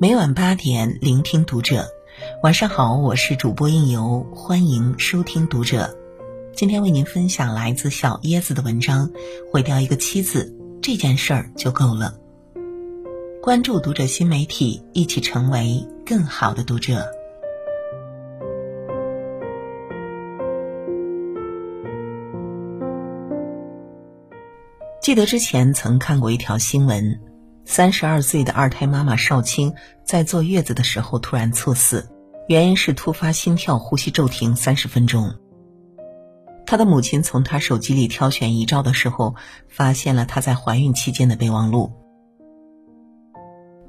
每晚八点，聆听读者。晚上好，我是主播应由，欢迎收听读者。今天为您分享来自小椰子的文章：毁掉一个妻子这件事儿就够了。关注读者新媒体，一起成为更好的读者。记得之前曾看过一条新闻，三十二岁的二胎妈妈邵青在坐月子的时候突然猝死，原因是突发心跳呼吸骤停三十分钟。她的母亲从她手机里挑选遗照的时候，发现了她在怀孕期间的备忘录。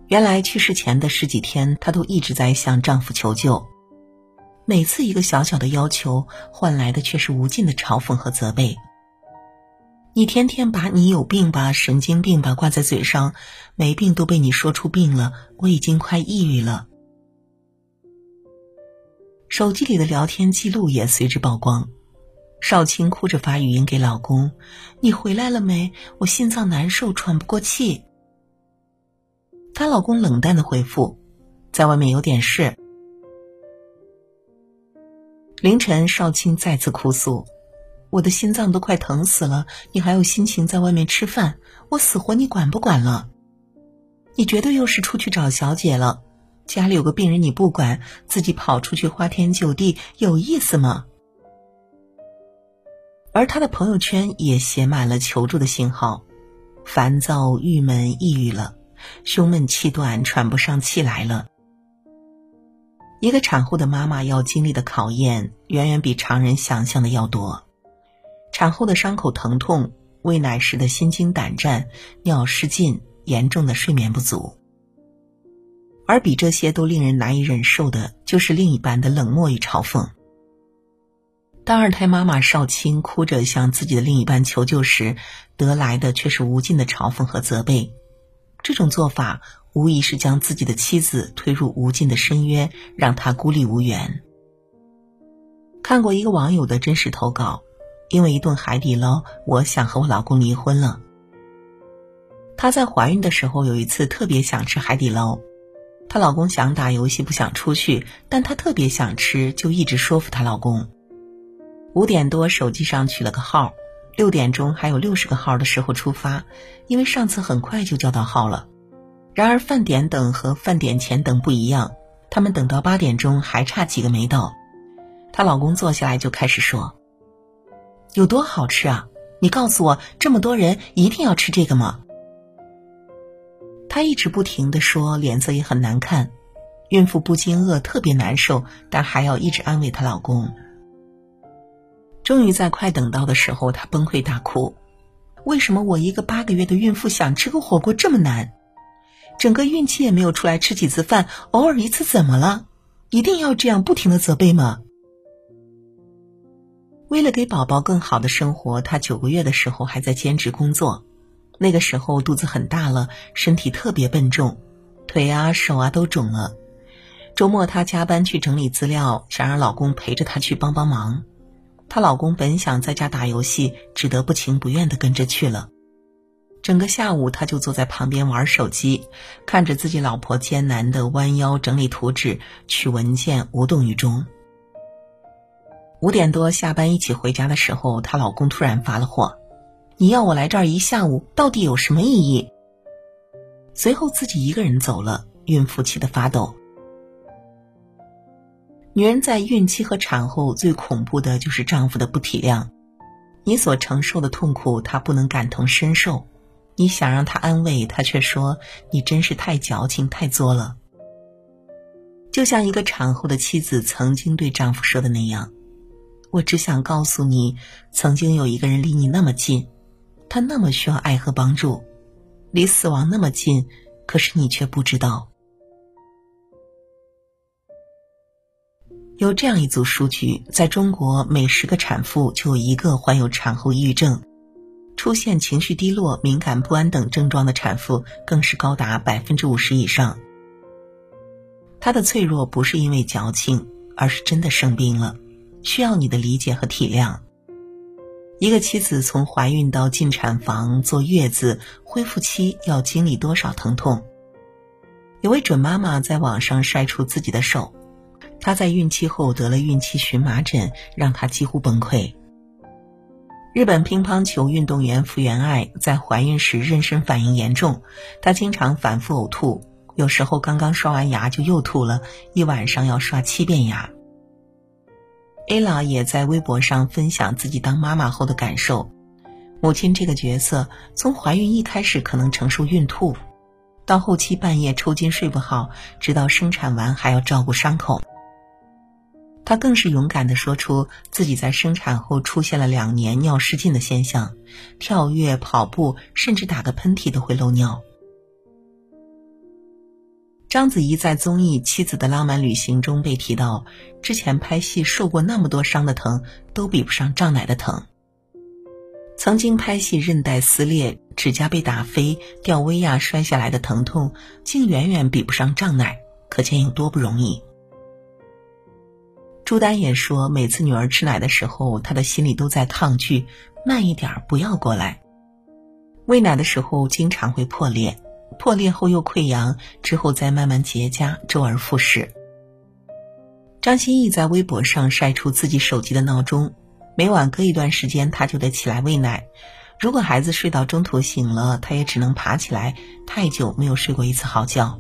原来去世前的十几天，她都一直在向丈夫求救，每次一个小小的要求，换来的却是无尽的嘲讽和责备。你天天把你有病吧、神经病吧挂在嘴上，没病都被你说出病了，我已经快抑郁了。手机里的聊天记录也随之曝光，少卿哭着发语音给老公：“你回来了没？我心脏难受，喘不过气。”她老公冷淡的回复：“在外面有点事。”凌晨，少卿再次哭诉。我的心脏都快疼死了，你还有心情在外面吃饭？我死活你管不管了？你绝对又是出去找小姐了。家里有个病人你不管，自己跑出去花天酒地，有意思吗？而他的朋友圈也写满了求助的信号：烦躁、郁闷、抑郁了，胸闷气短，喘不上气来了。一个产后的妈妈要经历的考验，远远比常人想象的要多。产后的伤口疼痛，喂奶时的心惊胆战，尿失禁，严重的睡眠不足。而比这些都令人难以忍受的，就是另一半的冷漠与嘲讽。当二胎妈妈少卿哭着向自己的另一半求救时，得来的却是无尽的嘲讽和责备。这种做法无疑是将自己的妻子推入无尽的深渊，让她孤立无援。看过一个网友的真实投稿。因为一顿海底捞，我想和我老公离婚了。她在怀孕的时候有一次特别想吃海底捞，她老公想打游戏不想出去，但她特别想吃，就一直说服她老公。五点多手机上取了个号，六点钟还有六十个号的时候出发，因为上次很快就叫到号了。然而饭点等和饭点前等不一样，他们等到八点钟还差几个没到，她老公坐下来就开始说。有多好吃啊！你告诉我，这么多人一定要吃这个吗？她一直不停的说，脸色也很难看。孕妇不禁饿特别难受，但还要一直安慰她老公。终于在快等到的时候，她崩溃大哭：“为什么我一个八个月的孕妇想吃个火锅这么难？整个孕期也没有出来吃几次饭，偶尔一次怎么了？一定要这样不停的责备吗？”为了给宝宝更好的生活，她九个月的时候还在兼职工作。那个时候肚子很大了，身体特别笨重，腿啊手啊都肿了。周末她加班去整理资料，想让老公陪着她去帮帮忙。她老公本想在家打游戏，只得不情不愿的跟着去了。整个下午，他就坐在旁边玩手机，看着自己老婆艰难的弯腰整理图纸、取文件，无动于衷。五点多下班一起回家的时候，她老公突然发了火：“你要我来这儿一下午，到底有什么意义？”随后自己一个人走了，孕妇气得发抖。女人在孕期和产后最恐怖的就是丈夫的不体谅，你所承受的痛苦他不能感同身受，你想让他安慰，他却说你真是太矫情太作了。就像一个产后的妻子曾经对丈夫说的那样。我只想告诉你，曾经有一个人离你那么近，他那么需要爱和帮助，离死亡那么近，可是你却不知道。有这样一组数据，在中国每十个产妇就有一个患有产后抑郁症，出现情绪低落、敏感不安等症状的产妇更是高达百分之五十以上。她的脆弱不是因为矫情，而是真的生病了。需要你的理解和体谅。一个妻子从怀孕到进产房、坐月子、恢复期要经历多少疼痛？有位准妈妈在网上晒出自己的手，她在孕期后得了孕期荨麻疹，让她几乎崩溃。日本乒乓球运动员福原爱在怀孕时妊娠反应严重，她经常反复呕吐，有时候刚刚刷完牙就又吐了，一晚上要刷七遍牙。Ella 也在微博上分享自己当妈妈后的感受。母亲这个角色，从怀孕一开始可能承受孕吐，到后期半夜抽筋睡不好，直到生产完还要照顾伤口。她更是勇敢地说出自己在生产后出现了两年尿失禁的现象，跳跃、跑步，甚至打个喷嚏都会漏尿。章子怡在综艺《妻子的浪漫旅行》中被提到，之前拍戏受过那么多伤的疼，都比不上胀奶的疼。曾经拍戏韧带撕裂、指甲被打飞、吊威亚摔下来的疼痛，竟远远比不上胀奶，可见有多不容易。朱丹也说，每次女儿吃奶的时候，她的心里都在抗拒，慢一点，不要过来。喂奶的时候经常会破裂，破裂后又溃疡，之后再慢慢结痂，周而复始。张歆艺在微博上晒出自己手机的闹钟。每晚隔一段时间，他就得起来喂奶。如果孩子睡到中途醒了，他也只能爬起来。太久没有睡过一次好觉。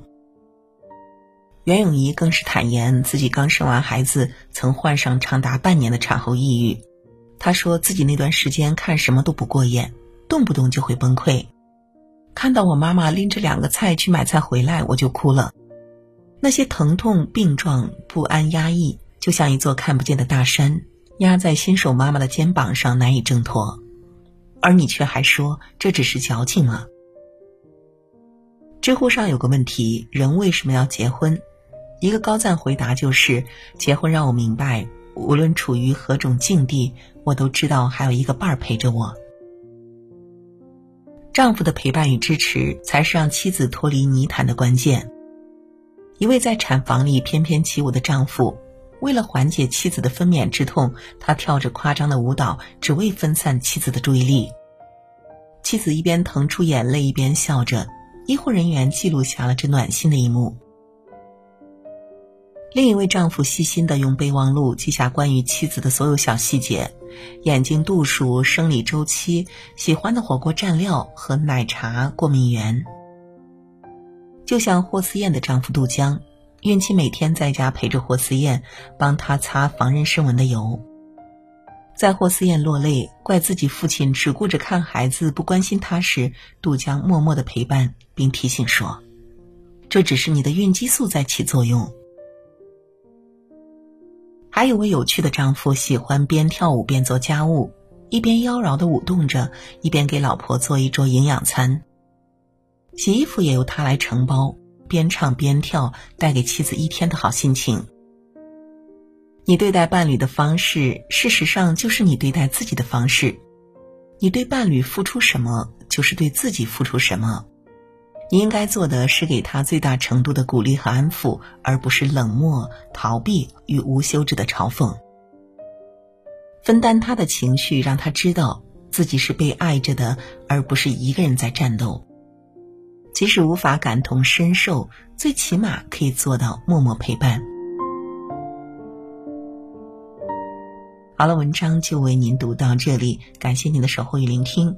袁咏仪更是坦言，自己刚生完孩子，曾患上长达半年的产后抑郁。她说自己那段时间看什么都不过眼，动不动就会崩溃。看到我妈妈拎着两个菜去买菜回来，我就哭了。那些疼痛、病状、不安、压抑，就像一座看不见的大山。压在新手妈妈的肩膀上难以挣脱，而你却还说这只是矫情吗？知乎上有个问题：人为什么要结婚？一个高赞回答就是：结婚让我明白，无论处于何种境地，我都知道还有一个伴儿陪着我。丈夫的陪伴与支持，才是让妻子脱离泥潭的关键。一位在产房里翩翩起舞的丈夫。为了缓解妻子的分娩之痛，他跳着夸张的舞蹈，只为分散妻子的注意力。妻子一边疼出眼泪，一边笑着。医护人员记录下了这暖心的一幕。另一位丈夫细心的用备忘录记下关于妻子的所有小细节：眼睛度数、生理周期、喜欢的火锅蘸料和奶茶过敏源。就像霍思燕的丈夫杜江。孕期每天在家陪着霍思燕，帮她擦防妊娠纹的油。在霍思燕落泪怪自己父亲只顾着看孩子不关心她时，杜江默默的陪伴并提醒说：“这只是你的孕激素在起作用。”还有位有趣的丈夫，喜欢边跳舞边做家务，一边妖娆的舞动着，一边给老婆做一桌营养餐。洗衣服也由他来承包。边唱边跳，带给妻子一天的好心情。你对待伴侣的方式，事实上就是你对待自己的方式。你对伴侣付出什么，就是对自己付出什么。你应该做的是给他最大程度的鼓励和安抚，而不是冷漠、逃避与无休止的嘲讽。分担他的情绪，让他知道自己是被爱着的，而不是一个人在战斗。即使无法感同身受，最起码可以做到默默陪伴。好了，文章就为您读到这里，感谢您的守候与聆听。